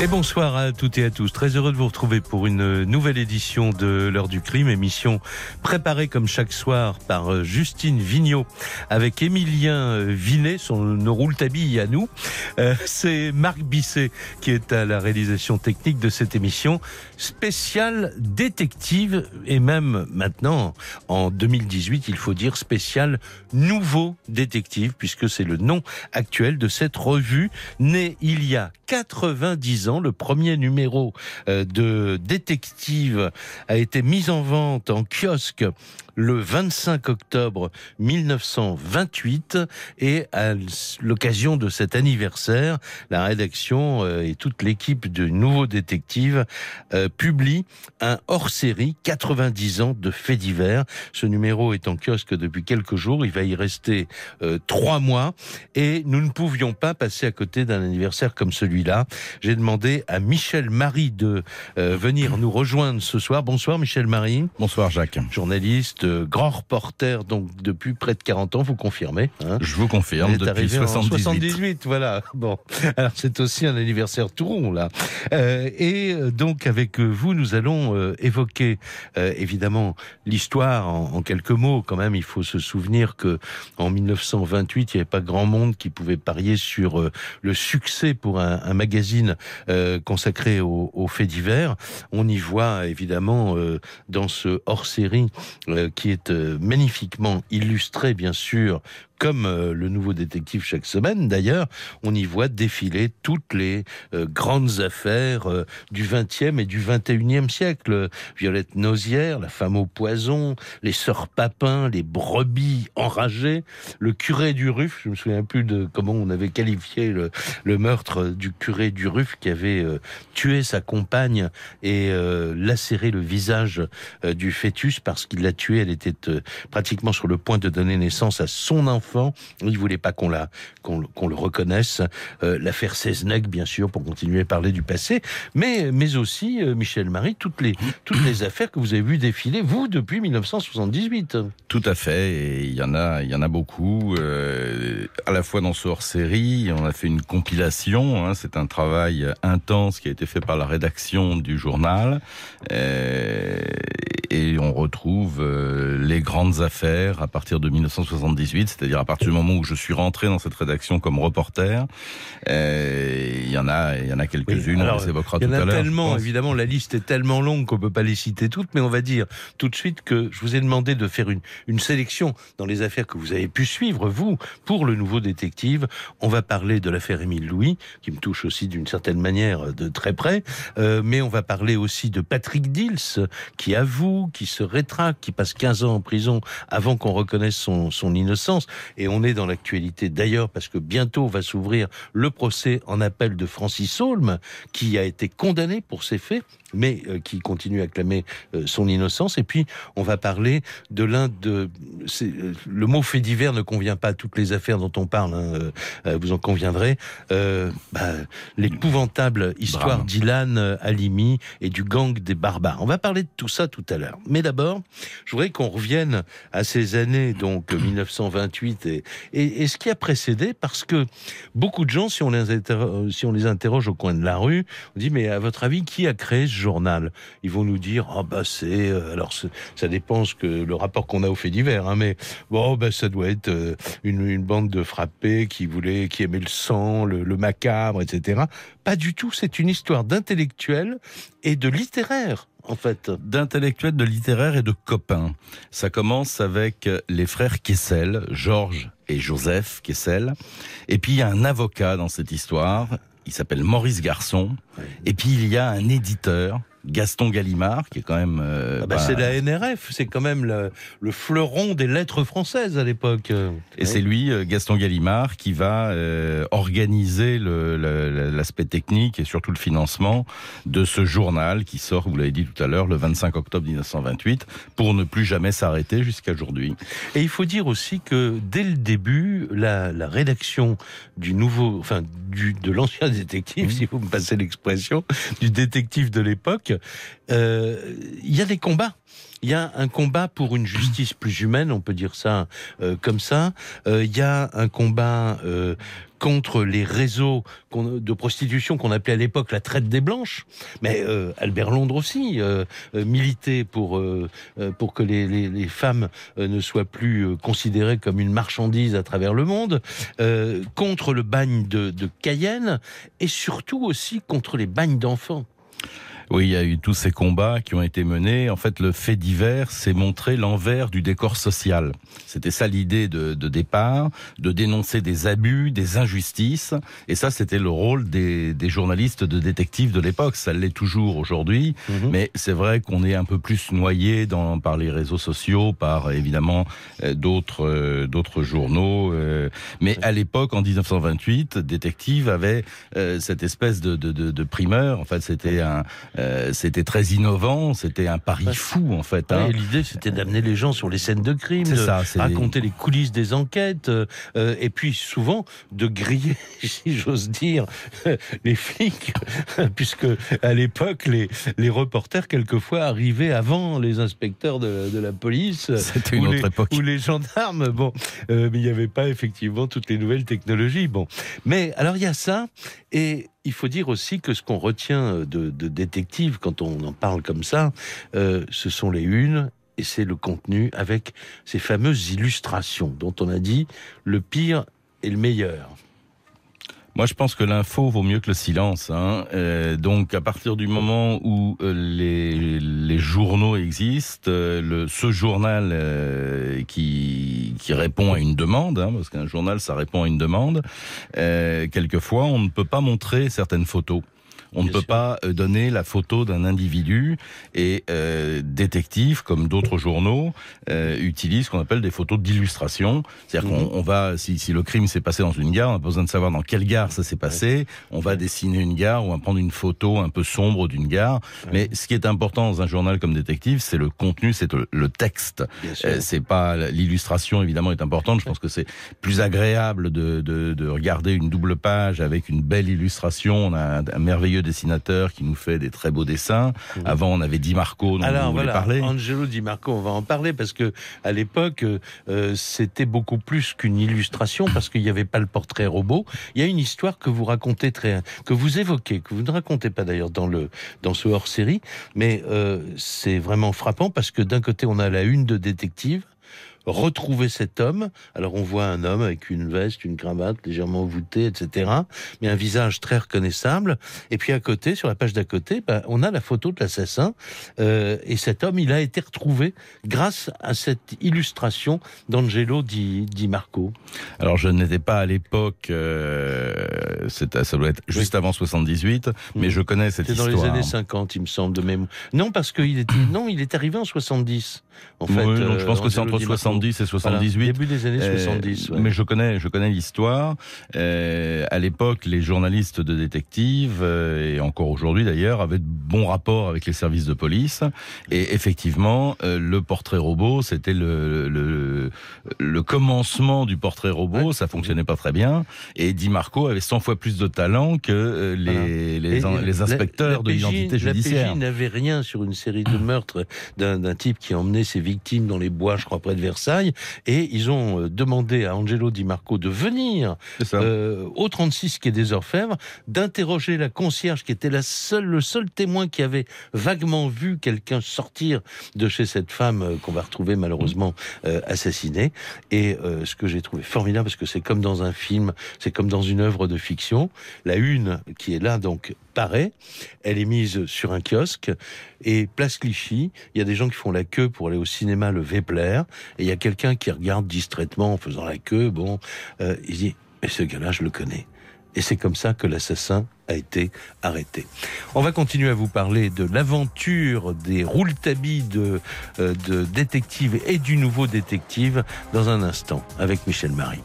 Et bonsoir à toutes et à tous. Très heureux de vous retrouver pour une nouvelle édition de l'heure du crime, émission préparée comme chaque soir par euh, Justine Vignot avec Émilien euh, Vinet, son rouletabille à nous. Euh, C'est Marc Bisset qui est à la réalisation technique de cette émission spéciale détective et même maintenant en 2018, il faut dire spécial nouveau détective puisque c'est le nom actuel de cette revue née il y a 90 ans. Le premier numéro euh, de détective a été mis en vente en kiosque le 25 octobre 1928 et à l'occasion de cet anniversaire, la rédaction euh, et toute l'équipe de Nouveaux Détectives euh, publie un hors-série 90 ans de faits divers. Ce numéro est en kiosque depuis quelques jours, il va y rester euh, trois mois et nous ne pouvions pas passer à côté d'un anniversaire comme celui-là. J'ai demandé à Michel Marie de venir nous rejoindre ce soir. Bonsoir Michel Marie. Bonsoir Jacques. Journaliste, grand reporter, donc depuis près de 40 ans, vous confirmez hein Je vous confirme, Vous depuis arrivé en 78. 78, voilà. Bon, alors c'est aussi un anniversaire tout rond là. Euh, et euh, donc avec vous, nous allons euh, évoquer euh, évidemment l'histoire en, en quelques mots. Quand même, il faut se souvenir que en 1928, il n'y avait pas grand monde qui pouvait parier sur le succès pour un, un magazine consacré aux, aux faits divers. On y voit évidemment dans ce hors-série qui est euh, magnifiquement illustré, bien sûr, comme euh, le nouveau détective chaque semaine. D'ailleurs, on y voit défiler toutes les euh, grandes affaires euh, du 20e et du 21e siècle. Violette Nozière, la femme au poison, les sœurs Papin, les brebis enragées, le curé du Ruf. Je me souviens plus de comment on avait qualifié le, meurtre du curé du Ruf qui avait tué sa compagne et lacéré le visage du fœtus parce qu'il l'a tuée. Elle était pratiquement sur le point de donner naissance à son enfant. Il voulait pas qu'on la qu'on qu'on le reconnaisse. Euh, L'affaire Seznec, bien sûr, pour continuer à parler du passé, mais mais aussi euh, Michel Marie, toutes les toutes les affaires que vous avez vues défiler vous depuis 1978. Tout à fait, il y en a, il y en a beaucoup. euh, à la fois dans ce hors-série, on a fait une compilation. hein, c'est un travail intense qui a été fait par la rédaction du journal, et on retrouve les grandes affaires à partir de 1978, c'est-à-dire à partir du moment où je suis rentré dans cette rédaction comme reporter. Euh, Il y en a, il y en a quelques-unes. Oui, on les évoquera Il y tout en à a l'heure. tellement, évidemment, la liste est tellement longue qu'on peut pas les citer toutes, mais on va dire tout de suite que je vous ai demandé de faire une, une sélection dans les affaires que vous avez pu suivre, vous, pour le nouveau détective. On va parler de l'affaire Émile Louis, qui me touche aussi d'une certaine manière de très près, euh, mais on va parler aussi de Patrick Dils, qui avoue, qui se rétracte, qui passe 15 ans en prison avant qu'on reconnaisse son, son innocence. Et on est dans l'actualité d'ailleurs, parce que bientôt va s'ouvrir le procès en appel de Francis Holm, qui a été condamné pour ces faits, mais euh, qui continue à clamer euh, son innocence. Et puis, on va parler de l'un de... euh, Le mot fait divers ne convient pas à toutes les affaires dont on parle, hein, vous en conviendrez. Euh, bah, L'épouvantable histoire d'Ilan Halimi et du gang des barbares. On va parler de tout ça tout à l'heure. Mais d'abord, je voudrais qu'on revienne à ces années, donc euh, 1928 et, et, et ce qui a précédé, parce que beaucoup de gens, si on les, si on les interroge au coin de la rue, on dit mais à votre avis, qui a créé ce journal Ils vont nous dire ah bah c'est euh, alors ça dépend ce que le rapport qu'on a au fait divers, hein, mais bon bah ça doit être euh, une, une bande de frappés qui voulait, qui aimait le sang, le, le macabre, etc. Pas du tout. C'est une histoire d'intellectuels et de littéraires en fait. d'intellectuels, de littéraires et de copains. Ça commence avec euh, les frères Kessel, Georges et Joseph Kessel. Et puis il y a un avocat dans cette histoire, il s'appelle Maurice Garçon. Et puis il y a un éditeur, Gaston Gallimard, qui est quand même... euh, Ah bah, bah, c'est la NRF, c'est quand même le, le fleuron des lettres françaises à l'époque. Et c'est lui, euh, Gaston Gallimard, qui va euh, organiser l'aspect technique et surtout le financement de ce journal qui sort, vous l'avez dit tout à l'heure, le 25 octobre 1928, pour ne plus jamais s'arrêter jusqu'à aujourd'hui. Et il faut dire aussi que dès le début, la, la rédaction du nouveau, enfin du, de l'ancien détective, si vous me passez l'expression, du détective de l'époque, l'époque, euh, il y a des combats. Il y a un combat pour une justice plus humaine, on peut dire ça euh, comme ça. Euh, il y a un combat euh, contre les réseaux de prostitution qu'on appelait à l'époque la traite des blanches. Mais euh, Albert Londres aussi euh, euh militait pour pour que les femmes ne soient plus considérées comme une marchandise à travers le monde, contre le bagne de, de Cayenne et surtout aussi contre les bagnes d'enfants. Oui, il y a eu tous ces combats qui ont été menés. En fait, le fait divers, c'est montrer l'envers du décor social. C'était ça l'idée de, de, départ, de dénoncer des abus, des injustices. Et ça, c'était le rôle des, des, journalistes de détectives de l'époque. Ça l'est toujours aujourd'hui. Mhm. Mais c'est vrai qu'on est un peu plus noyé dans, par les réseaux sociaux, par évidemment euh, d'autres euh, d'autres journaux. Euh. mais à l'époque, en 1928, Détective avait cette espèce de, de, de, de primeur. En fait, c'était un euh, c'était très innovant, c'était un pari fou en fait. Hein. L'idée c'était d'amener les gens sur les scènes de crime, de ça, raconter les coulisses des enquêtes, euh, euh, et puis souvent de griller, si j'ose dire, les flics, puisque à l'époque les, les reporters quelquefois arrivaient avant les inspecteurs de, de la police, c'était une ou, autre les, époque. ou les gendarmes. Bon, mais il n'y avait pas effectivement toutes les nouvelles technologies. Bon, mais alors il y a ça et il faut dire aussi que ce qu'on retient de, de, détective quand on en parle comme ça, euh, ce sont les unes et c'est le contenu avec ces fameuses illustrations dont on a dit le pire et le meilleur. Moi, je pense que l'info vaut mieux que le silence. Hein. Euh, donc, à partir du moment où euh, les, journaux existent, euh, ce journal qui, répond à une demande, hein, parce qu'un journal, ça répond à une demande, quelquefois, on ne peut pas montrer certaines photos. On ne peut pas euh, donner la photo d'un individu et euh, détective, comme d'autres journaux, euh, utilisent ce qu'on appelle des photos d'illustration. C'est-à-dire qu'on mhm. on va, si, si le crime s'est passé dans une gare, on a besoin de savoir dans quelle gare ça s'est passé. On va dessiner une gare, on va prendre une photo un peu sombre d'une gare. Mais ce qui est important dans un journal comme détective, c'est le contenu, c'est le, texte. Euh, c'est pas l'illustration évidemment est importante. Je pense que c'est plus agréable de, de, de, regarder une double page avec une belle illustration. On a un, un merveilleux dessinateur qui nous fait des très beaux dessins. Avant, on avait Di Marco, dont Alors, voilà, parler. Angelo Di Marco, on va en parler parce que à l'époque, euh, c'était beaucoup plus qu'une illustration parce qu'il n'y avait pas le portrait robot. Il y a une histoire que vous racontez très, que vous évoquez, que vous ne racontez pas d'ailleurs dans le dans ce hors-série, mais euh, c'est vraiment frappant parce que d'un côté, on a la une de détective retrouver cet homme. Alors on voit un homme avec une veste, une cravate légèrement voûtée, etc. Mais un visage très reconnaissable. Et puis à côté, sur la page d'à côté, ben, on a la photo de l'assassin. Euh, et cet homme, il a été retrouvé grâce à cette illustration d'Angelo Di, Di, Marco. Alors je n'étais pas à l'époque, euh, ça doit être juste avant 78, mais je connais cette histoire. C'est dans les années 50, il me semble, de même. Non, parce qu'il était, non, il est arrivé en 70. En fait, oui, donc je pense euh, que c'est entre 70 et 78. début des années 70. Euh, ouais. Mais je connais, je connais l'histoire. Euh, à l'époque, les journalistes de détectives euh, et encore aujourd'hui d'ailleurs avaient de bons rapports avec les services de police. Et effectivement, le portrait robot, c'était le, le, le commencement du portrait robot. Ouais. Ça fonctionnait pas très bien. Et Di Marco avait 100 fois plus de talent que les, les, les, les, inspecteurs la, la de l'identité judiciaire. La PJ n'avait rien sur une série de meurtres d'un type qui emmenait ses victimes dans les bois, je crois, près de Versailles. Et ils ont euh, demandé à Angelo Di Marco de venir euh, au 36 qui est des Orfèvres, d'interroger la concierge qui était la seule, le seul témoin qui avait vaguement vu quelqu'un sortir de chez cette femme euh, qu'on va retrouver malheureusement euh, assassinée. Et euh, ce que j'ai trouvé formidable, parce que c'est comme dans un film, c'est comme dans une œuvre de fiction. La une qui est là, donc, Elle est mise sur un kiosque. Et place Clichy, il y a des gens qui font la queue pour aller au cinéma le Vepler. Et il y a quelqu'un qui regarde distraitement en faisant la queue. Bon, euh, il dit, mais ce gars-là, je le connais. Et c'est comme ça que l'assassin a été arrêté. On va continuer à vous parler de l'aventure des rouletabis de, euh, de détective et du nouveau détective dans un instant avec Michel Marie.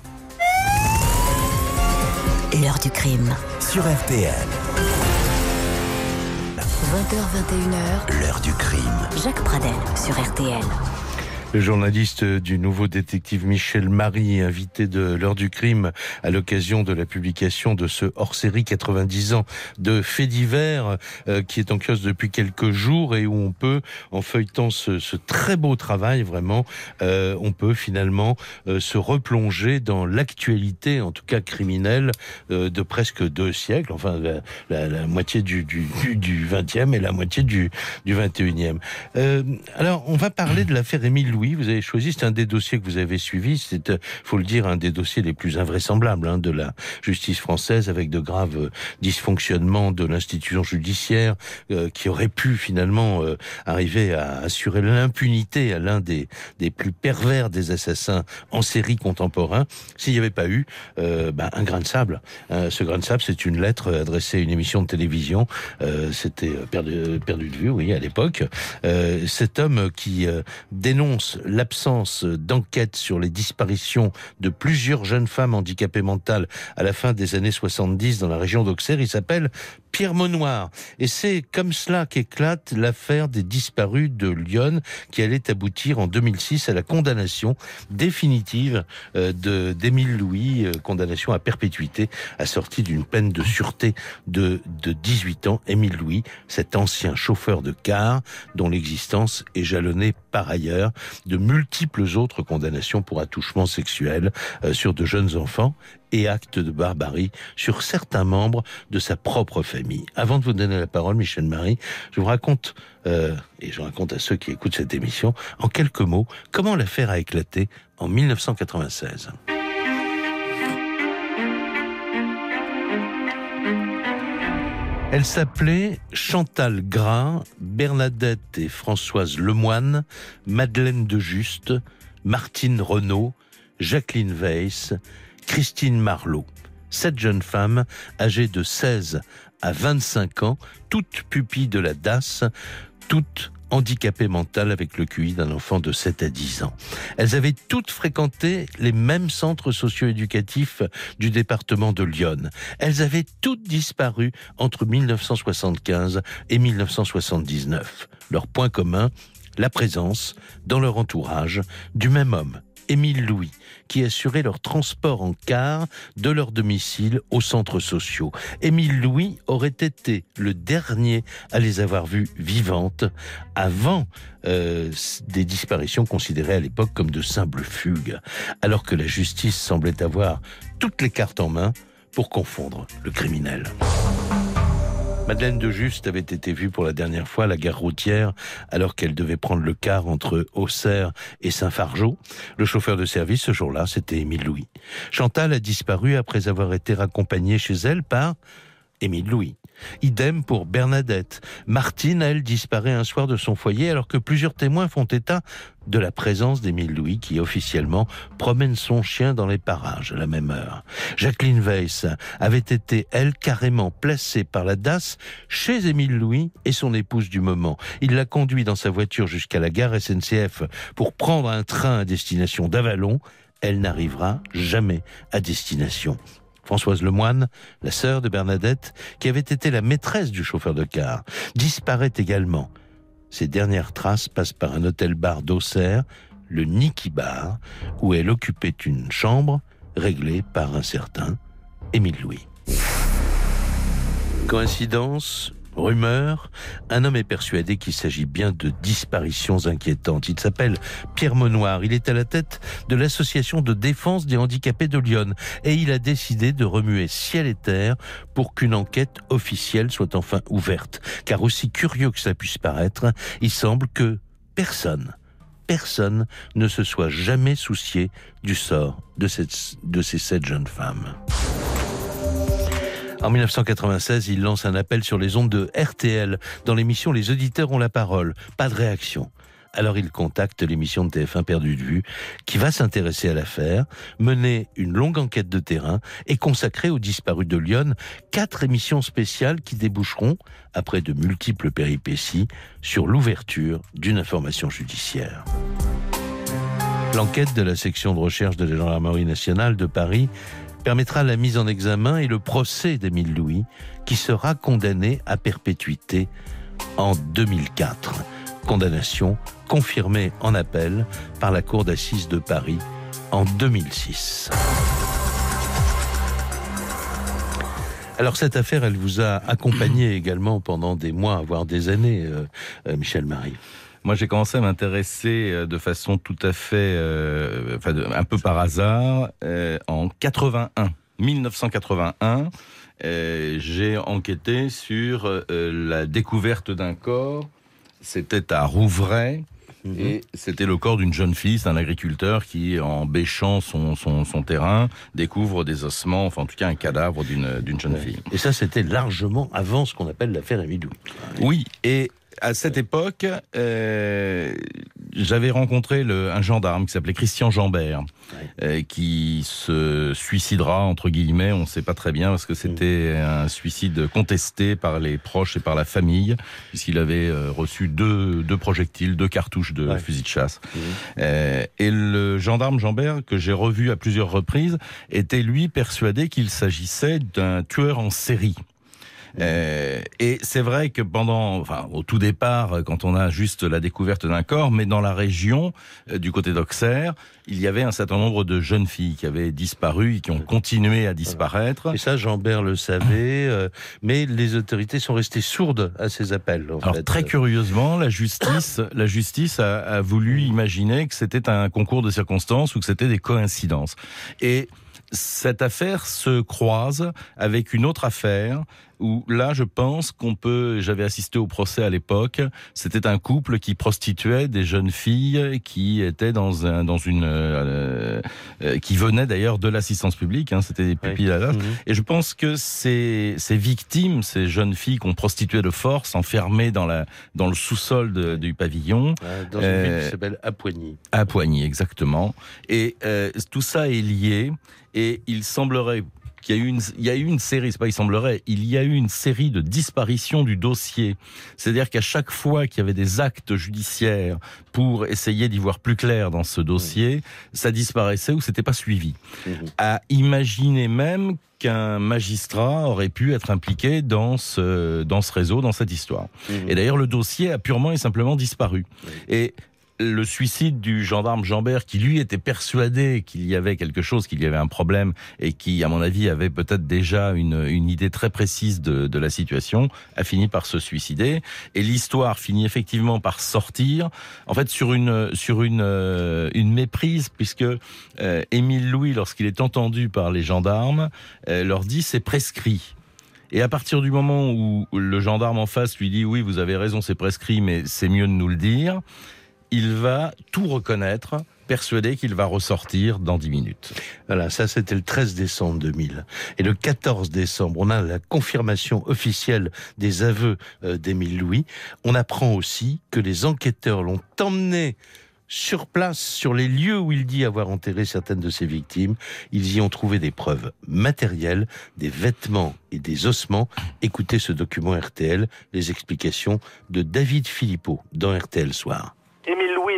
L'heure du crime. Sur RTL. 20h21h. L'heure du crime. Jacques Pradel sur RTL. Le journaliste du nouveau détective Michel Marie, invité de l'heure du crime à l'occasion de la publication de ce hors-série 90 ans de faits divers euh, qui est en kiosque depuis quelques jours et où on peut, en feuilletant ce, ce très beau travail vraiment, euh, on peut finalement euh, se replonger dans l'actualité, en tout cas criminelle, euh, de presque deux siècles, enfin la, la, moitié du, du, du, 20e et la moitié du, du 21e. alors on va parler de l'affaire Émile Louis vous avez choisi, c'est un des dossiers que vous avez suivi, c'est, euh, faut le dire, un des dossiers les plus invraisemblables hein, de la justice française, avec de graves euh, dysfonctionnements de l'institution judiciaire, euh, qui aurait pu finalement arriver à assurer l'impunité à l'un des, des plus pervers des assassins en série contemporain, s'il n'y avait pas eu ben, un grain de sable. ce grain de sable, c'est une lettre adressée à une émission de télévision, c'était perdu, perdu de vue, oui, à l'époque. cet homme qui dénonce l'absence d'enquête sur les disparitions de plusieurs jeunes femmes handicapées mentales à la fin des années 70 dans la région d'Auxerre. Il s'appelle Pierre Monoir. Et c'est comme cela qu'éclate l'affaire des disparus de Lyon, qui allait aboutir en 2006 à la condamnation définitive euh, d'Émile Louis, euh, condamnation à perpétuité, assortie d'une peine de sûreté de, de 18 ans. Émile Louis, cet ancien chauffeur de car, dont l'existence est jalonnée par ailleurs de multiples autres condamnations pour attouchement sexuel euh, sur de jeunes enfants et actes de barbarie sur certains membres de sa propre famille. Avant de vous donner la parole, Michel Marie, je vous raconte, euh, et je raconte à ceux qui écoutent cette émission, en quelques mots, comment l'affaire a éclaté en 1996. Elle s'appelait Chantal Gras, Bernadette et Françoise Lemoine, Madeleine de Juste, Martine Renaud, Jacqueline Weiss, Christine Marlot. Sept jeunes femmes âgées de 16 à 25 ans, toutes pupilles de la DAS, toutes handicapées mentales avec le QI d'un enfant de 7 à 10 ans. Elles avaient toutes fréquenté les mêmes centres socio-éducatifs du département de Lyon. Elles avaient toutes disparu entre 1975 et 1979. Leur point commun, la présence, dans leur entourage, du même homme, Émile Louis, qui assurait leur transport en car de leur domicile aux centres sociaux. Émile Louis aurait été le dernier à les avoir vues vivantes avant euh, des disparitions considérées à l'époque comme de simples fugues, alors que la justice semblait avoir toutes les cartes en main pour confondre le criminel. Madeleine de Juste avait été vue pour la dernière fois à la gare routière alors qu'elle devait prendre le car entre Auxerre et Saint-Fargeau. Le chauffeur de service ce jour-là, c'était Émile Louis. Chantal a disparu après avoir été raccompagnée chez elle par Émile Louis. Idem pour Bernadette. Martine, elle, disparaît un soir de son foyer alors que plusieurs témoins font état de la présence d'Émile Louis qui officiellement promène son chien dans les parages à la même heure. Jacqueline Weiss avait été, elle, carrément placée par la DAS chez Émile Louis et son épouse du moment. Il l'a conduit dans sa voiture jusqu'à la gare SNCF pour prendre un train à destination d'Avalon. Elle n'arrivera jamais à destination. Françoise Lemoine, la sœur de Bernadette, qui avait été la maîtresse du chauffeur de car, disparaît également. Ses dernières traces passent par un hôtel-bar d'Auxerre, le Niki Bar, où elle occupait une chambre réglée par un certain Émile Louis. Coïncidence Rumeur, un homme est persuadé qu'il s'agit bien de disparitions inquiétantes. Il s'appelle Pierre Monoir. Il est à la tête de l'association de défense des handicapés de Lyon et il a décidé de remuer ciel et terre pour qu'une enquête officielle soit enfin ouverte. Car aussi curieux que ça puisse paraître, il semble que personne personne ne se soit jamais soucié du sort de, de ces sept jeunes femmes. En 1996, il lance un appel sur les ondes de RTL. Dans l'émission Les auditeurs ont la parole. Pas de réaction. Alors il contacte l'émission de TF1 Perdu de vue, qui va s'intéresser à l'affaire, mener une longue enquête de terrain et consacrer aux disparus de Lyon quatre émissions spéciales qui déboucheront, après de multiples péripéties, sur l'ouverture d'une information judiciaire. L'enquête de la section de recherche de la gendarmerie nationale de Paris permettra la mise en examen et le procès d'Émile Louis, qui sera condamné à perpétuité en 2004. Condamnation confirmée en appel par la Cour d'assises de Paris en 2006. Alors cette affaire, elle vous a accompagné également pendant des mois, voire des années, euh, euh, Michel Marie. Moi, j'ai commencé à m'intéresser euh, de façon tout à fait, enfin, un peu par hasard, en 81, 1981. j'ai enquêté sur la découverte d'un corps. C'était à Rouvray, Mhm. Et c'était le corps d'une jeune fille, c'est un agriculteur qui, en bêchant son, son, son, terrain, découvre des ossements, enfin en tout cas un cadavre d'une, d'une jeune fille. Et ça, c'était largement avant ce qu'on appelle l'affaire Amidou. Oui, et à cette époque, euh, j'avais rencontré le, un gendarme qui s'appelait Christian Jambert, euh, qui se suicidera entre guillemets. On ne sait pas très bien parce que c'était un suicide contesté par les proches et par la famille, puisqu'il avait euh, reçu deux, deux, projectiles, deux cartouches de fusil de chasse. Euh, et le gendarme Jambert, que j'ai revu à plusieurs reprises, était lui persuadé qu'il s'agissait d'un tueur en série. Euh, et c'est vrai que pendant, enfin, au tout départ, quand on a juste la découverte d'un corps, mais dans la région, euh, du côté d'Auxerre, il y avait un certain nombre de jeunes filles qui avaient disparu et qui ont continué à disparaître. Et ça, Jean-Bert le savait, euh, mais les autorités sont restées sourdes à ces appels. Alors très curieusement, la justice, la justice a, a voulu imaginer que c'était un concours de circonstances ou que c'était des coïncidences. Et cette affaire se croise avec une autre affaire où là, je pense qu'on peut. J'avais assisté au procès à l'époque. C'était un couple qui prostituait des jeunes filles qui étaient dans un dans une euh, euh, qui venaient d'ailleurs de l'assistance publique. Hein, C'était des pupilles à l'âge. Mhm. Et je pense que ces ces victimes, ces jeunes filles qu'on prostituait de force, enfermées dans la dans le sous-sol du pavillon, dans une ville qui euh, s'appelle Apoigny. Apoigny, exactement. Et tout ça est lié. Et il semblerait qu'il y a eu une, il y a eu une série, c'est pas il semblerait, il y a eu une série de disparitions du dossier. C'est-à-dire qu'à chaque fois qu'il y avait des actes judiciaires pour essayer d'y voir plus clair dans ce dossier, ça disparaissait ou c'était pas suivi. Mmh. À imaginer même qu'un magistrat aurait pu être impliqué dans ce, dans ce réseau, dans cette histoire. Mmh. Et d'ailleurs, le dossier a purement et simplement disparu. Et le suicide du gendarme Jambert, qui lui était persuadé qu'il y avait quelque chose, qu'il y avait un problème, et qui, à mon avis, avait peut-être déjà une, idée très précise de, la situation, a fini par se suicider. Et l'histoire finit effectivement par sortir, en fait, sur une euh, méprise, puisque euh, Émile Louis, lorsqu'il est entendu par les gendarmes, euh, leur dit c'est prescrit. Et à partir du moment où le gendarme en face lui dit oui, vous avez raison, c'est prescrit, mais c'est mieux de nous le dire, il va tout reconnaître, persuadé qu'il va ressortir dans 10 minutes. Voilà, ça c'était le 13 décembre 2000. Et le 14 décembre, on a la confirmation officielle des aveux euh, d'Émile Louis. On apprend aussi que les enquêteurs l'ont emmené sur place, sur les lieux où il dit avoir enterré certaines de ses victimes. Ils y ont trouvé des preuves matérielles, des vêtements et des ossements. Écoutez ce document RTL, les explications de David Philippot dans RTL Soir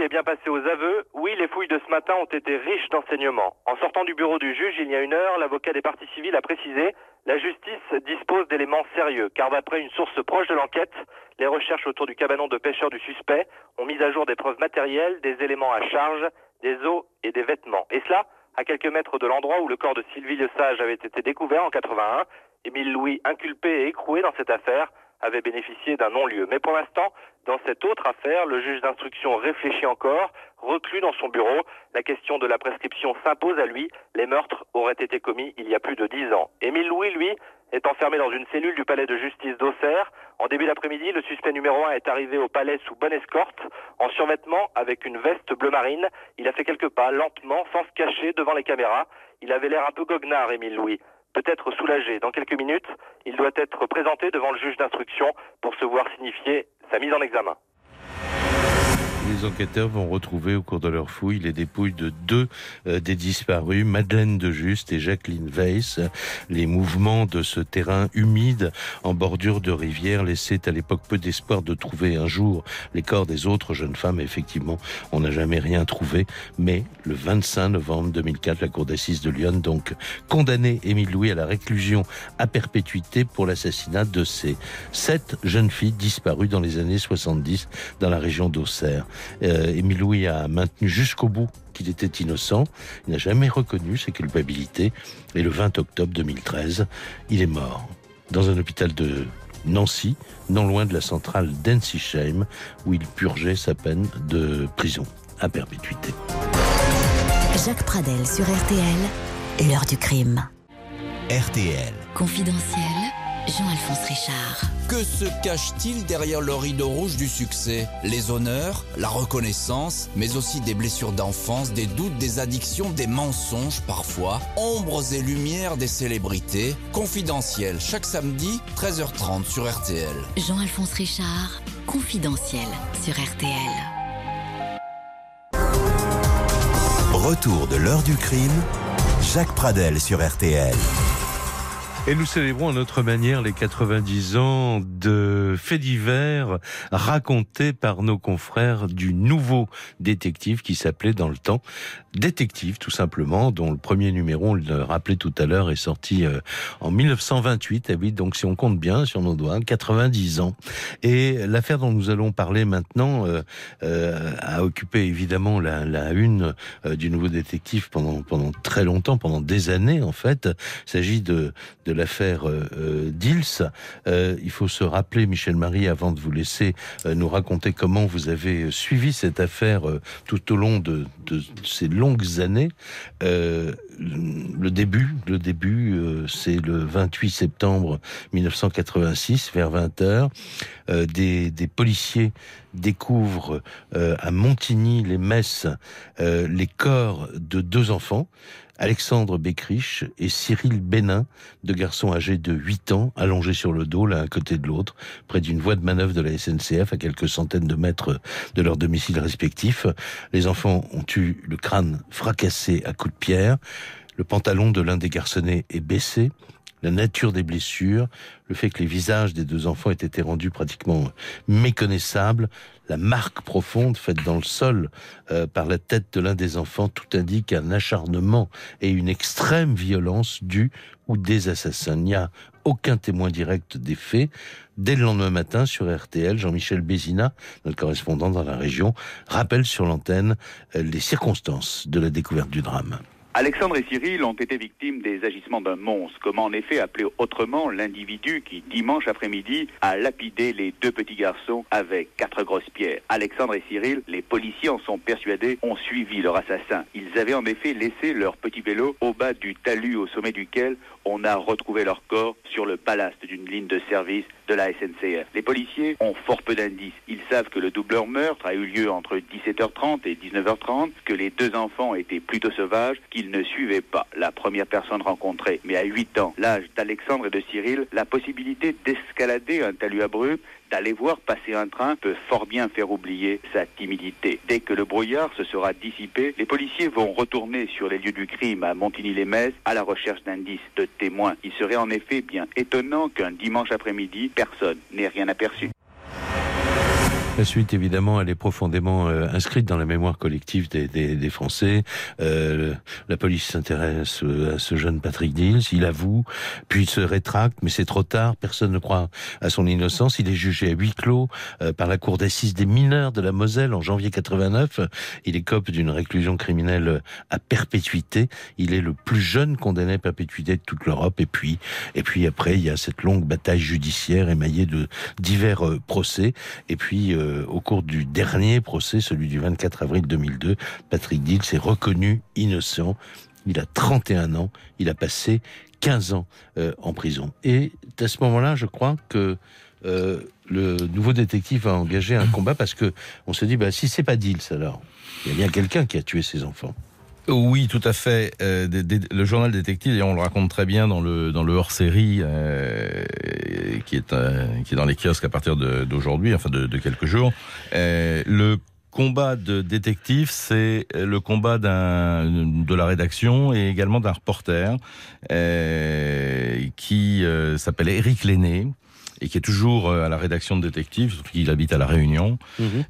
est bien passé aux aveux. Oui, les fouilles de ce matin ont été riches d'enseignements. En sortant du bureau du juge il y a une heure, l'avocat des parties civiles a précisé la justice dispose d'éléments sérieux, car d'après une source proche de l'enquête, les recherches autour du cabanon de pêcheurs du suspect ont mis à jour des preuves matérielles, des éléments à charge, des os et des vêtements. Et cela, à quelques mètres de l'endroit où le corps de Sylvie Le Sage avait été découvert en 81. Émile Louis, inculpé et écroué dans cette affaire, avait bénéficié d'un non-lieu. Mais pour l'instant, dans cette autre affaire, le juge d'instruction réfléchit encore, reclus dans son bureau. La question de la prescription s'impose à lui. Les meurtres auraient été commis il y a plus de dix ans. Émile Louis, lui, est enfermé dans une cellule du palais de justice d'Auxerre. En début d'après-midi, le suspect numéro un est arrivé au palais sous bonne escorte, en survêtement, avec une veste bleu marine. Il a fait quelques pas, lentement, sans se cacher devant les caméras. Il avait l'air un peu goguenard, Émile Louis peut-être soulagé. Dans quelques minutes, il doit être présenté devant le juge d'instruction pour se voir signifier sa mise en examen. Les enquêteurs vont retrouver au cours de leur fouille les dépouilles de deux euh, des disparus, Madeleine de Juste et Jacqueline Weiss. Les mouvements de ce terrain humide en bordure de rivière laissaient à l'époque peu d'espoir de trouver un jour les corps des autres jeunes femmes. Effectivement, on n'a jamais rien trouvé. Mais le 25 novembre 2004, la Cour d'assises de Lyon donc condamné Émile Louis à la réclusion à perpétuité pour l'assassinat de ces sept jeunes filles disparues dans les années 70 dans la région d'Auxerre. Euh, Émile Louis a maintenu jusqu'au bout qu'il était innocent. Il n'a jamais reconnu ses culpabilités. Et le 20 octobre 2013, il est mort dans un hôpital de Nancy, non loin de la centrale d'Ensisheim, où il purgeait sa peine de prison à perpétuité. Jacques Pradel sur RTL, l'heure du crime. RTL. Confidentiel, Jean-Alphonse Richard. Que se cache-t-il derrière le rideau rouge du succès? Les honneurs, la reconnaissance, mais aussi des blessures d'enfance, des doutes, des addictions, des mensonges parfois, ombres et lumières des célébrités. Confidentiel, chaque samedi, 13h30 sur RTL. Jean-Alphonse Richard, confidentiel sur RTL. Retour de l'heure du crime. Jacques Pradel sur RTL. Et nous célébrons à notre manière les 90 ans de faits divers racontés par nos confrères du nouveau détective qui s'appelait dans le temps Détective tout simplement, dont le premier numéro, on le rappelait tout à l'heure, est sorti euh, en 1928. Et oui, donc si on compte bien sur nos doigts, 90 ans. Et l'affaire dont nous allons parler maintenant euh, euh, a occupé évidemment la, la une du nouveau détective pendant pendant très longtemps, pendant des années en fait. Il s'agit de, de l'affaire euh, euh, Dils. Euh, il faut se rappeler, Michel Marie, avant de vous laisser nous raconter comment vous avez suivi cette affaire tout au long de, ces longues années. le début, le début, c'est le 28 septembre 1986, vers 20 h des, des policiers découvrent à Montigny-les-Messes les corps de deux enfants. Alexandre Beckrich et Cyril Bénin, deux garçons âgés de 8 ans, allongés sur le dos l'un à côté de l'autre, près d'une voie de manœuvre de la SNCF à quelques centaines de mètres de leur domicile respectif. Les enfants ont eu le crâne fracassé à coups de pierre. Le pantalon de l'un des garçonnets est baissé la nature des blessures, le fait que les visages des deux enfants aient été rendus pratiquement méconnaissables, la marque profonde faite dans le sol euh, par la tête de l'un des enfants, tout indique un acharnement et une extrême violence due ou des assassins. Il n'y a aucun témoin direct des faits. Dès le lendemain matin, sur RTL, Jean-Michel Bézina, notre correspondant dans la région, rappelle sur l'antenne euh, les circonstances de la découverte du drame. Alexandre et Cyril ont été victimes des agissements d'un monstre, comment en effet appeler autrement l'individu qui, dimanche après-midi, a lapidé les deux petits garçons avec quatre grosses pierres. Alexandre et Cyril, les policiers en sont persuadés, ont suivi leur assassin. Ils avaient en effet laissé leur petit vélo au bas du talus au sommet duquel on a retrouvé leur corps sur le ballast d'une ligne de service de la SNCF. Les policiers ont fort peu d'indices. Ils savent que le doubleur meurtre a eu lieu entre 17h30 et 19h30, que les deux enfants étaient plutôt sauvages, qu'ils ne suivaient pas la première personne rencontrée. Mais à 8 ans, l'âge d'Alexandre et de Cyril, la possibilité d'escalader un talus abrupt d'aller voir passer un train peut fort bien faire oublier sa timidité. Dès que le brouillard se sera dissipé, les policiers vont retourner sur les lieux du crime à Montigny-les-Metz à la recherche d'indices, de témoins. Il serait en effet bien étonnant qu'un dimanche après-midi, personne n'ait rien aperçu. La suite, évidemment, elle est profondément euh, inscrite dans la mémoire collective des, des, des Français. Euh, la police s'intéresse euh, à ce jeune Patrick Dils, il avoue, puis il se rétracte, mais c'est trop tard, personne ne croit à son innocence. Il est jugé à huis clos euh, par la cour d'assises des mineurs de la Moselle en janvier 89. Il écope d'une réclusion criminelle à perpétuité. Il est le plus jeune condamné à perpétuité de toute l'Europe. Et puis, et puis après, il y a cette longue bataille judiciaire émaillée de divers procès. Et puis, euh, au cours du dernier procès, celui du 24 avril 2002, Patrick Dill s'est reconnu innocent. Il a 31 ans, il a passé 15 ans euh, en prison. Et à ce moment-là, je crois que euh, le nouveau détective a engagé un combat parce que on se dit, bah, si c'est pas Dills, alors, il y a bien quelqu'un qui a tué ses enfants. Oui, tout à fait. Euh, le journal détective, et on le raconte très bien dans le dans le hors-série euh, qui est euh, qui est dans les kiosques à partir d'aujourd'hui, enfin de, de, quelques jours. Euh, le combat de détective, c'est le combat de la rédaction et également d'un reporter qui s'appelle Éric Lenné et qui est toujours euh, à la rédaction de détective, sauf qu'il habite à la Réunion. Mhm.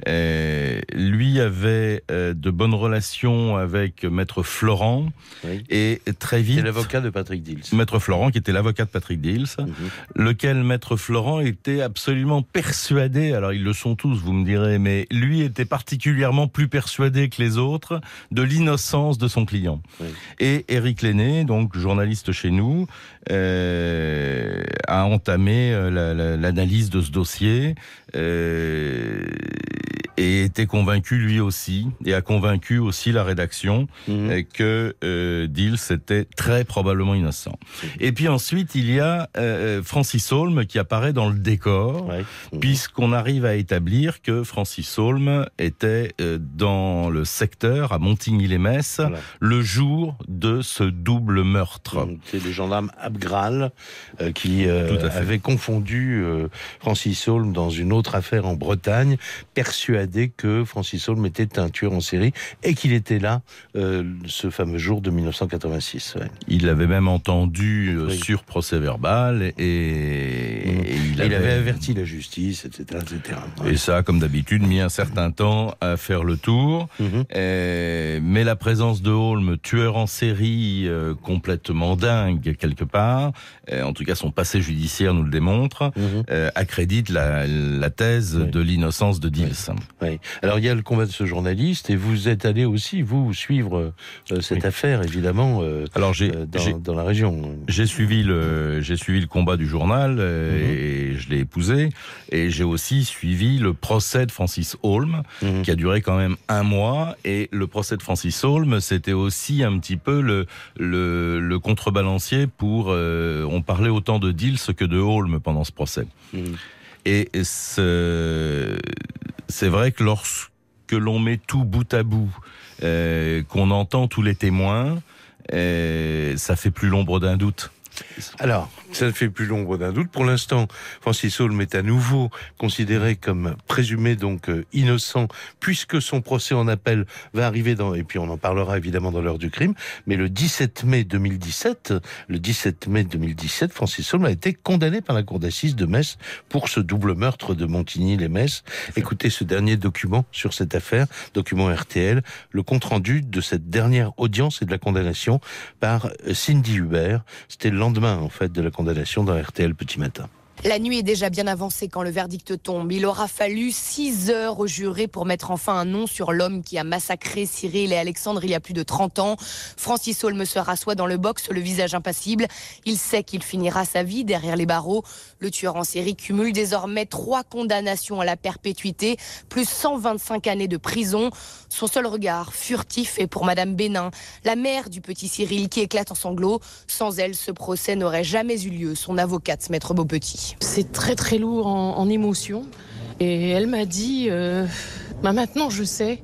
Lui avait euh, de bonnes relations avec Maître Florent Oui. et très vite C'est l'avocat de Patrick Dills. Maître Florent, qui était l'avocat de Patrick Dills, Mhm. lequel Maître Florent était absolument persuadé, alors ils le sont tous, vous me direz, mais lui était particulièrement plus persuadé que les autres de l'innocence de son client. Oui. Et Éric Lenné, donc journaliste chez nous, euh, a entamé la- la- l'analyse de ce dossier euh, et était convaincu lui aussi, et a convaincu aussi la rédaction Mhm. euh, que euh, Dills était très probablement innocent. Et puis ensuite, il y a euh, Francis Holm qui apparaît dans le décor, Ouais. Mhm. puisqu'on arrive à établir que Francis Holm était euh, dans le secteur à Montigny-les-Messes Voilà. le jour de ce double meurtre. C'est les gendarmes Abgral qui avaient confondu Francis Holm dans une autre affaire en Bretagne, persuadé que Francis Holm était un tueur en série et qu'il était là euh, ce fameux jour de 1986. ouais. Il l'avait même entendu euh, Oui. sur procès verbal et, et Et il avait averti la justice, etc. etc. Ouais. Et ça, comme d'habitude, mis un certain temps à faire le tour. Euh, mais la présence de Holm, tueur en série euh, complètement dingue quelque part, en tout cas son passé judiciaire nous le démontre, Mhm. euh, accrédite la, la thèse Oui. de l'innocence de Dills. Oui. Alors il y a le combat de ce journaliste et vous êtes allé aussi vous suivre euh, cette affaire évidemment euh, Alors j'ai euh, dans, dans la région. J'ai suivi le j'ai suivi le combat du journal euh, Mhm. et je l'ai épousé et j'ai aussi suivi le procès de Francis Holm Mhm. qui a duré quand même un mois et le procès de Francis Holm c'était aussi un petit peu le le, le contrebalancier pour euh, on parlait autant de Dills que de Holm pendant ce procès Mhm. et ce- c'est vrai que lorsque l'on met tout bout à bout euh, qu'on entend tous les témoins euh, ça fait plus l'ombre d'un doute Alors, ça ne fait plus l'ombre d'un doute. Pour l'instant, Francis Holm est à nouveau considéré comme présumé donc euh, innocent, puisque son procès en appel va arriver dans, et puis on en parlera évidemment dans l'heure du crime, mais le 17 mai 2017, le 17 mai 2017, Francis Holm a été condamné par la cour d'assises de Metz pour ce double meurtre de Montigny-les-Metz. Écoutez ce dernier document sur cette affaire, document RTL, le compte-rendu de cette dernière audience et de la condamnation par euh, Cindy Hubert. C'était le lendemain, en fait, de la condamnation dans RTL Petit Matin. La nuit est déjà bien avancée quand le verdict tombe. Il aura fallu six heures au juré pour mettre enfin un nom sur l'homme qui a massacré Cyril et Alexandre il y a plus de 30 ans. Francis Holm se rassoit dans le box, le visage impassible. Il sait qu'il finira sa vie derrière les barreaux. Le tueur en série cumule désormais trois condamnations à la perpétuité, plus 125 années de prison. Son seul regard furtif est pour Madame Bénin, la mère du petit Cyril qui éclate en sanglots. Sans elle, ce procès n'aurait jamais eu lieu. Son avocate, Maître Beaupetit. C'est très très lourd en, en émotion. Et elle m'a dit, euh, bah maintenant je sais,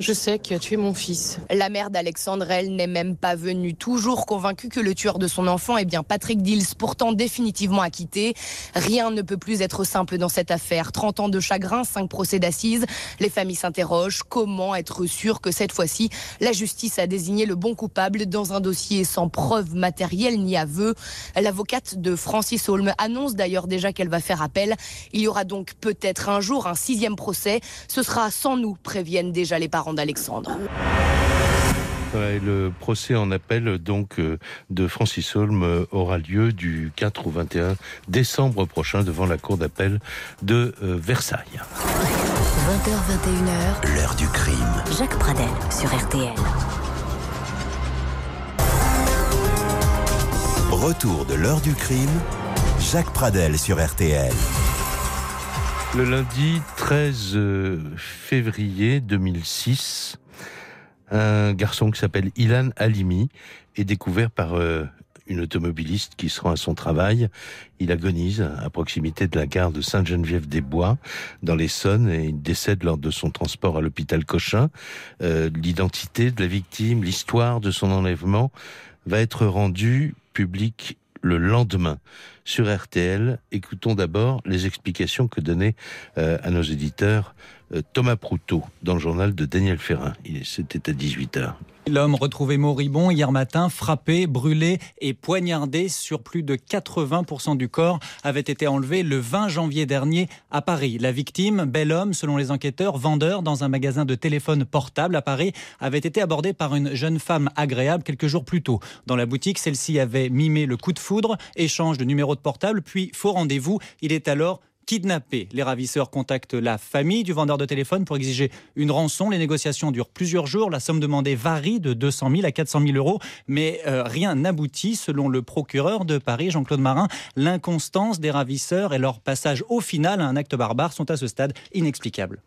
je sais que tu es mon fils. La mère d'Alexandre, elle, n'est même pas venue, toujours convaincue que le tueur de son enfant est bien Patrick Dills, pourtant définitivement acquitté. Rien ne peut plus être simple dans cette affaire. 30 ans de chagrin, 5 procès d'assises. Les familles s'interrogent. Comment être sûr que cette fois-ci, la justice a désigné le bon coupable dans un dossier sans preuve matérielle ni aveu L'avocate de Francis Holm annonce d'ailleurs déjà qu'elle va faire appel. Il y aura donc peut-être un jour un sixième procès. Ce sera sans nous, préviennent déjà les parents d'Alexandre. Ouais, le procès en appel donc euh, de Francis Holm euh, aura lieu du 4 au 21 décembre prochain devant la cour d'appel de euh, Versailles. 20h21h, L'heure du crime. Jacques Pradel sur RTL. Retour de l'heure du crime. Jacques Pradel sur RTL. Le lundi 13 euh, février 2006, un garçon qui s'appelle Ilan Halimi est découvert par euh, une automobiliste qui se rend à son travail. Il agonise à proximité de la gare de Sainte-Geneviève-des-Bois, dans l'Essonne, et il décède lors de son transport à l'hôpital Cochin. Euh, L'identité de la victime, l'histoire de son enlèvement va être rendue publique le lendemain sur RTL. Écoutons d'abord les explications que donnait euh, à nos éditeurs Thomas Proutot dans le journal de Daniel Ferrin. C'était à 18h. L'homme retrouvé moribond hier matin, frappé, brûlé et poignardé sur plus de 80% du corps, avait été enlevé le 20 janvier dernier à Paris. La victime, bel homme, selon les enquêteurs, vendeur dans un magasin de téléphone portable à Paris, avait été abordé par une jeune femme agréable quelques jours plus tôt. Dans la boutique, celle-ci avait mimé le coup de foudre, échange de numéros de portable, puis faux rendez-vous. Il est alors kidnappé. Les ravisseurs contactent la famille du vendeur de téléphone pour exiger une rançon. Les négociations durent plusieurs jours. La somme demandée varie de 200 000 à 400 000 euros, mais euh, rien n'aboutit. Selon le procureur de Paris, Jean-Claude Marin, l'inconstance des ravisseurs et leur passage au final à un acte barbare sont à ce stade inexplicables.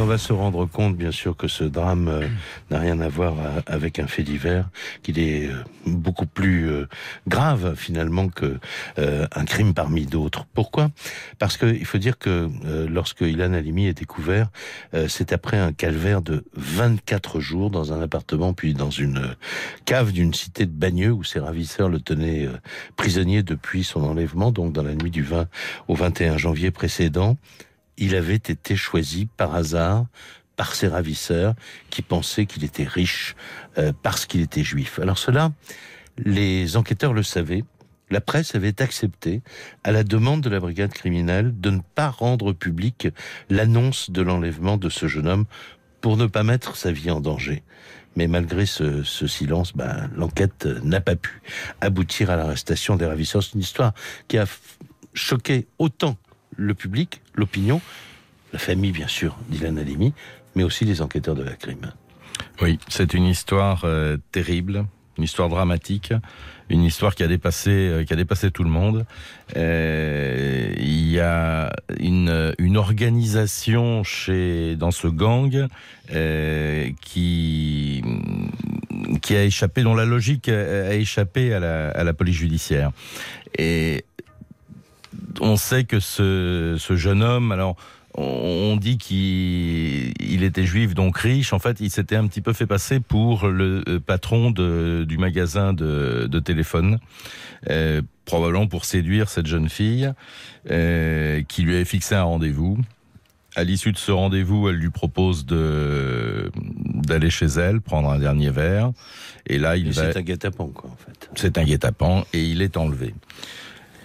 On va se rendre compte, bien sûr, que ce drame euh, n'a rien à voir euh, avec un fait divers, qu'il est euh, beaucoup plus grave finalement que un crime parmi d'autres. Pourquoi? Parce qu'il faut dire que lorsque Ilan Halimi est découvert, c'est après un calvaire de 24 jours dans un appartement, puis dans une cave d'une cité de Bagneux où ses ravisseurs le tenaient prisonnier depuis son enlèvement, donc dans la nuit du 20 au 21 janvier précédent il avait été choisi par hasard par ses ravisseurs qui pensaient qu'il était riche euh, parce qu'il était juif. Alors cela, les enquêteurs le savaient. La presse avait accepté, à la demande de la brigade criminelle, de ne pas rendre publique l'annonce de l'enlèvement de ce jeune homme pour ne pas mettre sa vie en danger. Mais malgré ce, silence, ben, l'enquête n'a pas pu aboutir à l'arrestation des ravisseurs. C'est une histoire qui a choqué autant le public, l'opinion, la famille bien sûr d'Ilan Halimi, mais aussi les enquêteurs de la crime. Oui, c'est une histoire euh, terrible, une histoire dramatique, une histoire qui a dépassé, euh, qui a dépassé tout le monde. Euh, il y a une, organisation chez dans ce gang qui qui a échappé, dont la logique a, échappé à la, à la police judiciaire. Et on sait que ce, ce jeune homme, alors on dit qu'il était juif, donc riche. En fait, il s'était un petit peu fait passer pour le euh, patron de, du magasin de, de téléphone, euh, probablement pour séduire cette jeune fille, euh, qui lui avait fixé un rendez-vous. À l'issue de ce rendez-vous, elle lui propose de d'aller chez elle, prendre un dernier verre. Et là, il va... C'est un guet-apens, quoi, en fait. C'est un guet-apens, et il est enlevé.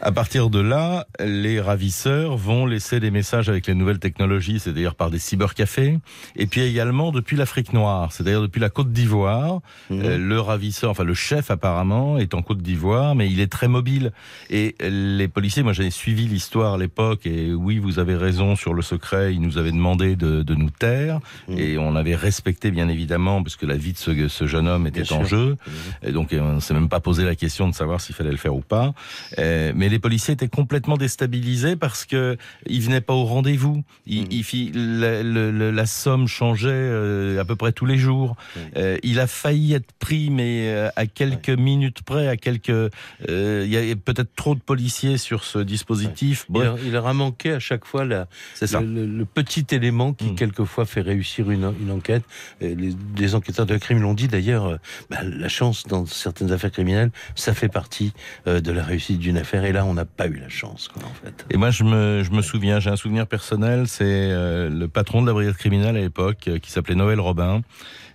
À partir de là, les ravisseurs vont laisser des messages avec les nouvelles technologies, c'est-à-dire par des cybercafés, et puis également depuis l'Afrique noire, c'est-à-dire depuis la Côte d'Ivoire. Mhm. Euh, le ravisseur, enfin le chef apparemment, est en Côte d'Ivoire, mais il est très mobile. Et les policiers, moi j'ai suivi l'histoire à l'époque, et oui, vous avez raison sur le secret, ils nous avaient demandé de, de nous taire, mhm. et on avait respecté bien évidemment, parce que la vie de ce, ce jeune homme était en jeu, mhm. et donc on ne s'est même pas posé la question de savoir s'il fallait le faire ou pas. Euh, mais les policiers étaient complètement déstabilisés parce que ils venaient pas au rendez-vous. Il, mmh. la, somme changeait euh, à peu près tous les jours. Euh, il a failli être pris, mais euh, à quelques minutes près, à quelques, il y a peut-être trop de policiers sur ce dispositif. Il, leur a manqué à chaque fois la, le, petit élément qui mmh. quelquefois fait réussir une, enquête. Les, enquêteurs de crime l'ont dit d'ailleurs. Bah, la chance dans certaines affaires criminelles, ça fait partie de la réussite d'une affaire. Et là, on n'a pas eu la chance, en fait. Et moi, je me, souviens, j'ai un souvenir personnel, c'est euh, le patron de la brigade criminelle à l'époque, euh, qui s'appelait Noël Robin,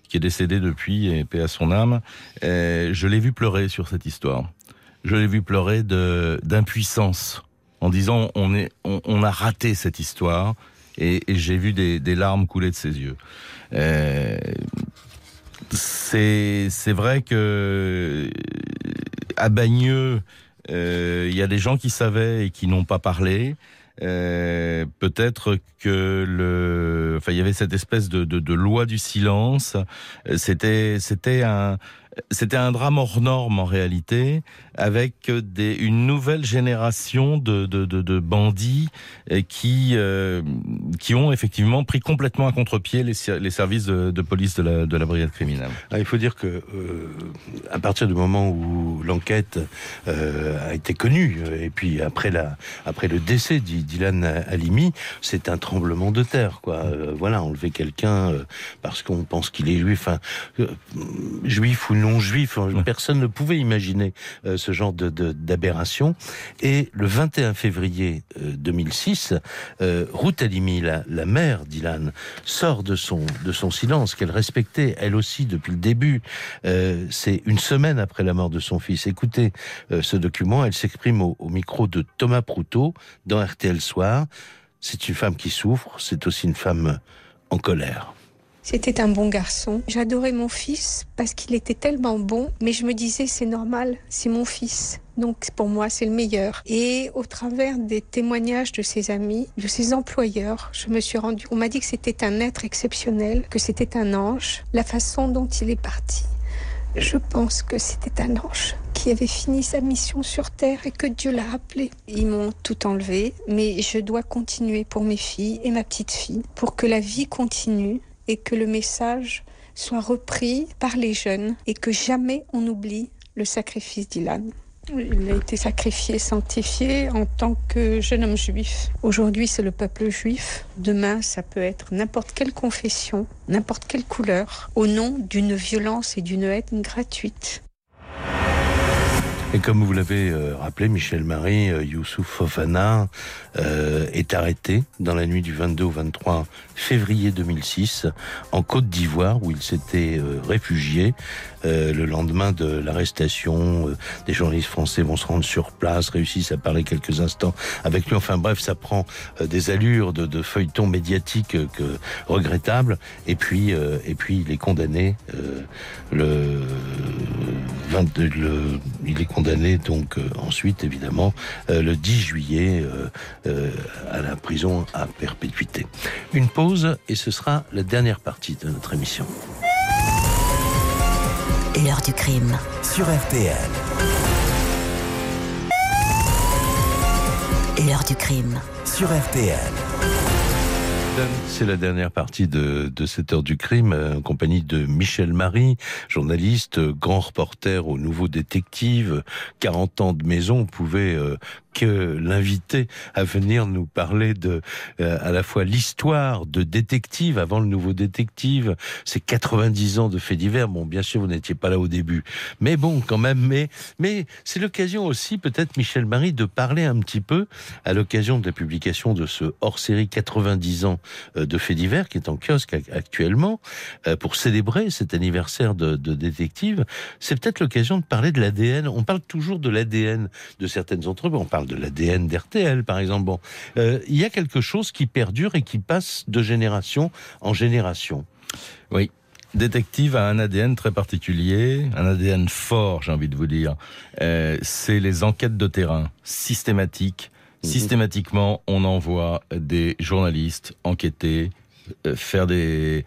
qui est décédé depuis, et paix à son âme. je l'ai vu pleurer sur cette histoire. Je l'ai vu pleurer d'impuissance, en disant on a raté cette histoire, et, j'ai vu des, larmes couler de ses yeux. C'est c'est vrai que à Bagneux, il euh, y a des gens qui savaient et qui n'ont pas parlé. Euh, peut-être que le, enfin, il y avait cette espèce de, de, de loi du silence. C'était, c'était un, c'était un drame hors norme en réalité, avec une nouvelle génération de, bandits euh, qui, euh, qui ont effectivement pris complètement à contre-pied les, services de, police de la, de la brigade criminelle. Ah, il faut dire que euh, à partir du moment où l'enquête a été connue, et puis après, la, après le décès d'Ilan Halimi, c'est un tremblement de terre. Quoi. voilà, enlever quelqu'un parce qu'on pense qu'il est juif, enfin, juif ou non non-juifs. Personne ne pouvait imaginer ce genre de d'aberration. Et le 21 février 2006, Ruth Halimi, la, la mère d'Ilan, sort de son de son silence qu'elle respectait elle aussi depuis le début. C'est une semaine après la mort de son fils. Écoutez ce document. Elle s'exprime au, au micro de Thomas Proutot dans RTL Soir. C'est une femme qui souffre, c'est aussi une femme en colère. C'était un bon garçon. J'adorais mon fils parce qu'il était tellement bon, mais je me disais c'est normal, c'est mon fils. Donc pour moi, c'est le meilleur. Et au travers des témoignages de ses amis, de ses employeurs, je me suis rendu, on m'a dit que c'était un être exceptionnel, que c'était un ange, la façon dont il est parti. Je pense que c'était un ange qui avait fini sa mission sur Terre et que Dieu l'a appelé. Ils m'ont tout enlevé, mais je dois continuer pour mes filles et ma petite fille, pour que la vie continue et que le message soit repris par les jeunes et que jamais on oublie le sacrifice d'Ilan. Il a été sacrifié, sanctifié en tant que jeune homme juif. Aujourd'hui, c'est le peuple juif. Demain, ça peut être n'importe quelle confession, n'importe quelle couleur, au nom d'une violence et d'une haine gratuite. Et comme vous l'avez euh, rappelé, Michel Marie, euh, Youssouf Fofana euh, est arrêté dans la nuit du 22 au 23 février 2006 en Côte d'Ivoire où il s'était réfugié. le lendemain de l'arrestation, des journalistes français vont se rendre sur place, réussissent à parler quelques instants avec lui. Enfin bref, ça prend des allures de, de feuilleton médiatique que regrettable. Et puis, et puis il est condamné le 22, le, il est condamné donc euh, ensuite évidemment euh, le 10 juillet euh, à la prison à perpétuité. Une pause et ce sera la dernière partie de notre émission. L'heure du crime sur RTL. L'heure du crime sur RTL. C'est la dernière partie de, cette heure du crime en compagnie de Michel Marie, journaliste, grand reporter au Nouveau Détective, 40 ans de maison. Vous pouvez que l'invité à venir nous parler de euh, à la fois l'histoire de détective avant le nouveau détective, c'est 90 ans de faits divers. Bon, bien sûr, vous n'étiez pas là au début, mais bon, quand même. Mais mais c'est l'occasion aussi, peut-être, Michel Marie, de parler un petit peu à l'occasion de la publication de ce hors-série 90 ans euh, de faits divers qui est en kiosque actuellement euh, pour célébrer cet anniversaire de, de détective. C'est peut-être l'occasion de parler de l'ADN. On parle toujours de l'ADN de certaines entreprises. On parle de l'ADN d'RTL, par exemple. Bon, euh, il y a quelque chose qui perdure et qui passe de génération en génération. Oui. Détective a un ADN très particulier, un ADN fort, j'ai envie de vous dire. Euh, c'est les enquêtes de terrain systématiques. Mhm. Systématiquement, on envoie des journalistes enquêter, euh, faire des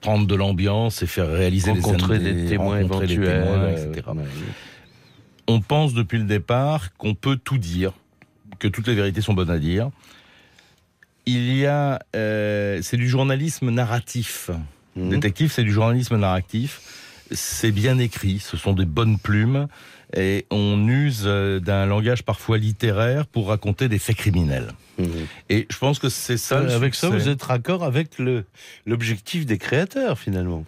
prendre de l'ambiance et faire réaliser rencontrer des, des témoins éventuels, etc on pense depuis le départ qu'on peut tout dire, que toutes les vérités sont bonnes à dire. Il y a, euh, c'est du journalisme narratif. Mhm. Détective, c'est du journalisme narratif. C'est bien écrit, ce sont des bonnes plumes, et on use euh, d'un langage parfois littéraire pour raconter des faits criminels. Mhm. Et je pense que c'est ça. Avec ça, vous êtes raccord avec le l'objectif des créateurs finalement.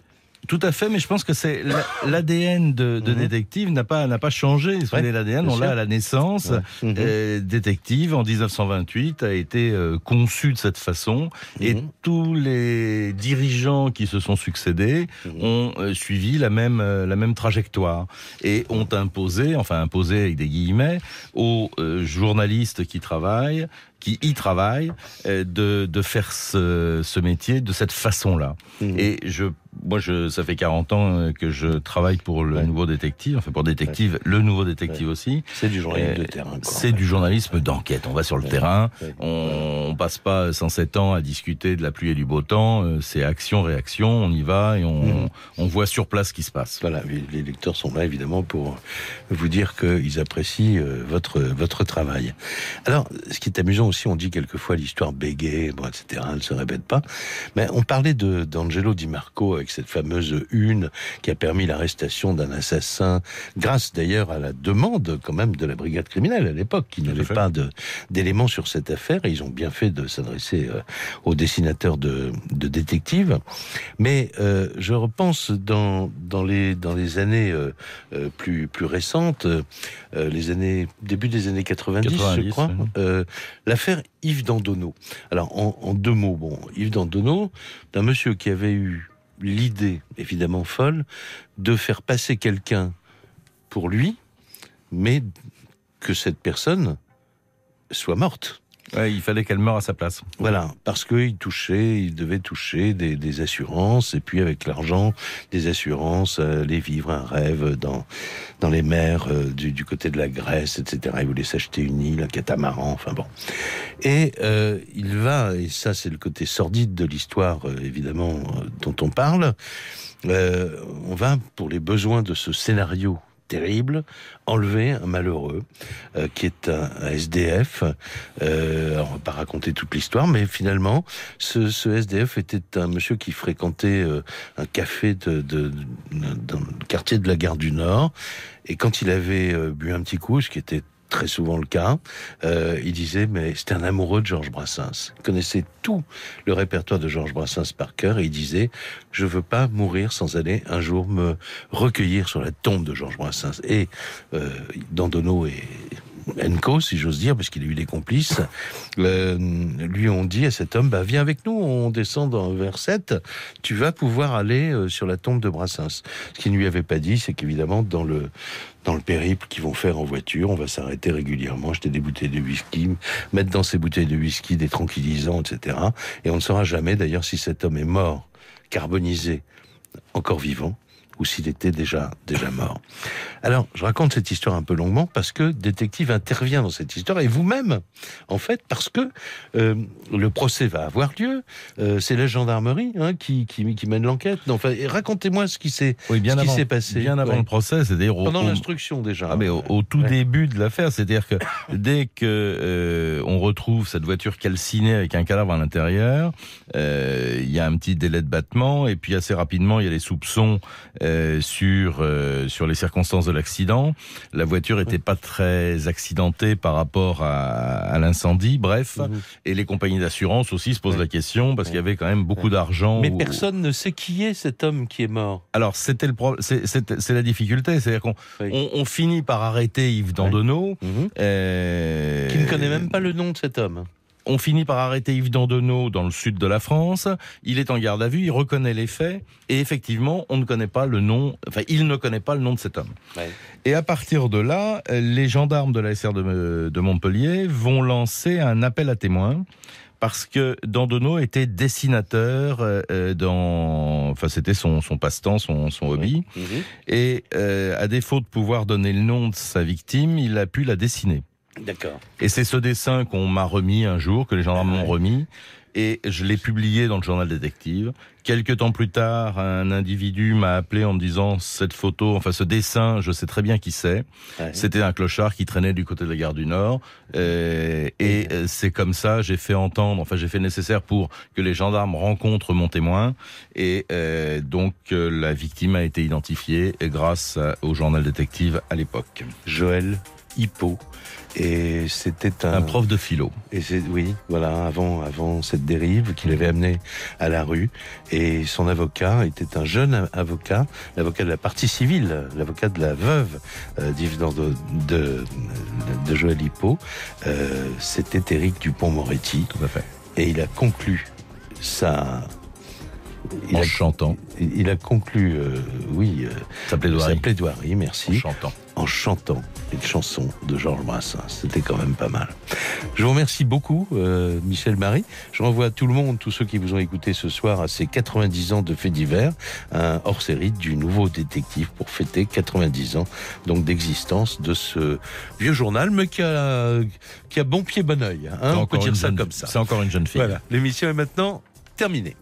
Tout à fait, mais je pense que c'est l'ADN de, de mhm. détective n'a pas n'a pas changé. l'ADN, on l'a à la naissance. Mhm. Euh, détective en 1928 a été euh, conçu de cette façon, et mhm. tous les dirigeants qui se sont succédés ont euh, suivi la même la même trajectoire et ont imposé, enfin imposé avec des guillemets, aux journalistes qui travaillent qui y travaillent, de, de faire ce, ce métier de cette façon-là. Et je moi, je, ça fait 40 ans euh, que je travaille pour le Nouveau Détective, enfin pour Détective, le Nouveau Détective aussi. C'est du journalisme de terrain. C'est du journalisme d'enquête. On va sur le terrain, on, on, passe pas 107 ans à discuter de la pluie et du beau temps. Euh, c'est action, réaction, on y va et on, mmh. on voit sur place ce qui se passe. Voilà, les lecteurs sont là évidemment pour vous dire qu'ils apprécient euh, votre votre travail. Alors, ce qui est amusant aussi, on dit quelquefois l'histoire bégayée, bon, etc. Elle ne se répète pas. Mais on parlait de d'Angelo Di Marco avec cette fameuse une qui a permis l'arrestation d'un assassin, grâce d'ailleurs à la demande quand même de la brigade criminelle à l'époque, qui n'avait pas d'éléments sur cette affaire. Et ils ont bien fait de s'adresser euh, aux dessinateurs de, de détectives. Mais euh, je repense dans, dans, les, dans les années euh, plus, plus récentes, les années, début des années 90, je crois, l'affaire Yves Dandonneau. Alors, en, en, deux mots, bon, Yves Dandonneau, d'un monsieur qui avait eu l'idée, évidemment folle, de faire passer quelqu'un pour lui, mais que cette personne soit morte. Il fallait qu'elle meure à sa place. Voilà, parce qu'il touchait, il devait toucher des, assurances, et puis avec l'argent des assurances, euh, aller vivre un rêve dans, dans les mers euh, du, côté de la Grèce, etc. Il voulait s'acheter une île, un catamaran, enfin bon. Et euh, il va, et ça c'est le côté sordide de l'histoire, évidemment, dont on parle, on va, pour les besoins de ce scénario terrible, enlever un malheureux euh, qui est un, SDF. Euh, on va pas raconter toute l'histoire, mais finalement, ce, SDF était un monsieur qui fréquentait euh, un café de, dans le quartier de la gare du Nord. Et quand il avait euh, bu un petit coup, ce qui était très souvent le cas. Euh, il disait, mais c'était un amoureux de Georges Brassens. Il connaissait tout le répertoire de Georges Brassens par cœur et il disait, je veux pas mourir sans aller un jour me recueillir sur la tombe de Georges Brassens. Et euh, Dandonneau et Enco, si j'ose dire, parce qu'il a eu des complices, euh, lui ont dit à cet homme, bah, viens avec nous, on descend dans, vers 7, tu vas pouvoir aller euh, sur la tombe de Brassens. Ce qu'il ne lui avait pas dit, c'est qu'évidemment, dans le, dans le périple qu'ils vont faire en voiture, on va s'arrêter régulièrement, acheter des bouteilles de whisky, mettre dans ces bouteilles de whisky des tranquillisants, etc. Et on ne saura jamais d'ailleurs si cet homme est mort, carbonisé, encore vivant, ou s'il était déjà, déjà mort. Alors, je raconte cette histoire un peu longuement parce que détective intervient dans cette histoire et vous-même, en fait, parce que euh, le procès va avoir lieu. Euh, c'est la gendarmerie hein, qui, qui, qui, mène l'enquête. Enfin, racontez-moi ce qui s'est oui, bien ce s'est passé. Bien avant le procès, c'est-à-dire pendant l'instruction déjà. Ah, mais au, tout début de l'affaire, c'est-à-dire que dès que euh, on retrouve cette voiture calcinée avec un cadavre à l'intérieur, il y a un petit délai de battement et puis assez rapidement il y a les soupçons euh, sur euh, sur les circonstances de l'accident. La voiture était pas très accidentée par rapport à, à l'incendie. Bref, mhm. et les compagnies d'assurance aussi se posent la question parce qu'il y avait quand même beaucoup d'argent. Mais personne ne sait qui est cet homme qui est mort. Alors c'était le problème, c'est la difficulté, c'est-à-dire qu'on on, finit par arrêter Yves Dandonneau, mhm. euh... qui ne connaît même pas le nom de cet homme. On finit par arrêter Yves Dandonneau dans le sud de la France. Il est en garde à vue, il reconnaît les faits, et effectivement, on ne connaît pas le nom, enfin, il ne connaît pas le nom de cet homme. Et à partir de là, les gendarmes de la SR de, Montpellier vont lancer un appel à témoins parce que Dandonneau était dessinateur euh, dans, enfin c'était son, passe-temps, son, hobby, mhm. et euh, à défaut de pouvoir donner le nom de sa victime, il a pu la dessiner. D'accord. Et c'est ce dessin qu'on m'a remis un jour, que les gendarmes m'ont remis, et je l'ai publié dans le journal détective. Quelques temps plus tard, un individu m'a appelé en me disant cette photo, enfin ce dessin, je sais très bien qui c'est. C'était un clochard qui traînait du côté de la gare du Nord. Euh, et euh, c'est comme ça, j'ai fait entendre, enfin j'ai fait nécessaire pour que les gendarmes rencontrent mon témoin. Et euh, donc la victime a été identifiée grâce au journal détective à l'époque. Joël Hippo. Et c'était un... un... prof de philo. Et c'est oui, voilà, avant avant cette dérive qu'il avait amené à la rue. Et son avocat était un jeune avocat, l'avocat de la partie civile, l'avocat de la veuve euh, d'Yves de, de, de, Joël Hippo. Euh, c'était Éric Dupont-Moretti. Tout à fait. Et il a conclu sa en chantant. Il a conclu, euh, oui, euh, sa plaidoirie. Sa plaidoirie, merci. En chantant. En chantant une chanson de Georges Brassens. C'était quand même pas mal. Je vous remercie beaucoup, euh, Michel Marie. Je renvoie à tout le monde, tous ceux qui vous ont écouté ce soir, à ces 90 ans de faits divers, un hors-série du nouveau détective pour fêter 90 ans donc d'existence de ce vieux journal, mais qui a, qui a bon pied, bon oeil. Hein, on peut dire ça comme ça. C'est encore une jeune fille. Voilà. L'émission est maintenant terminée.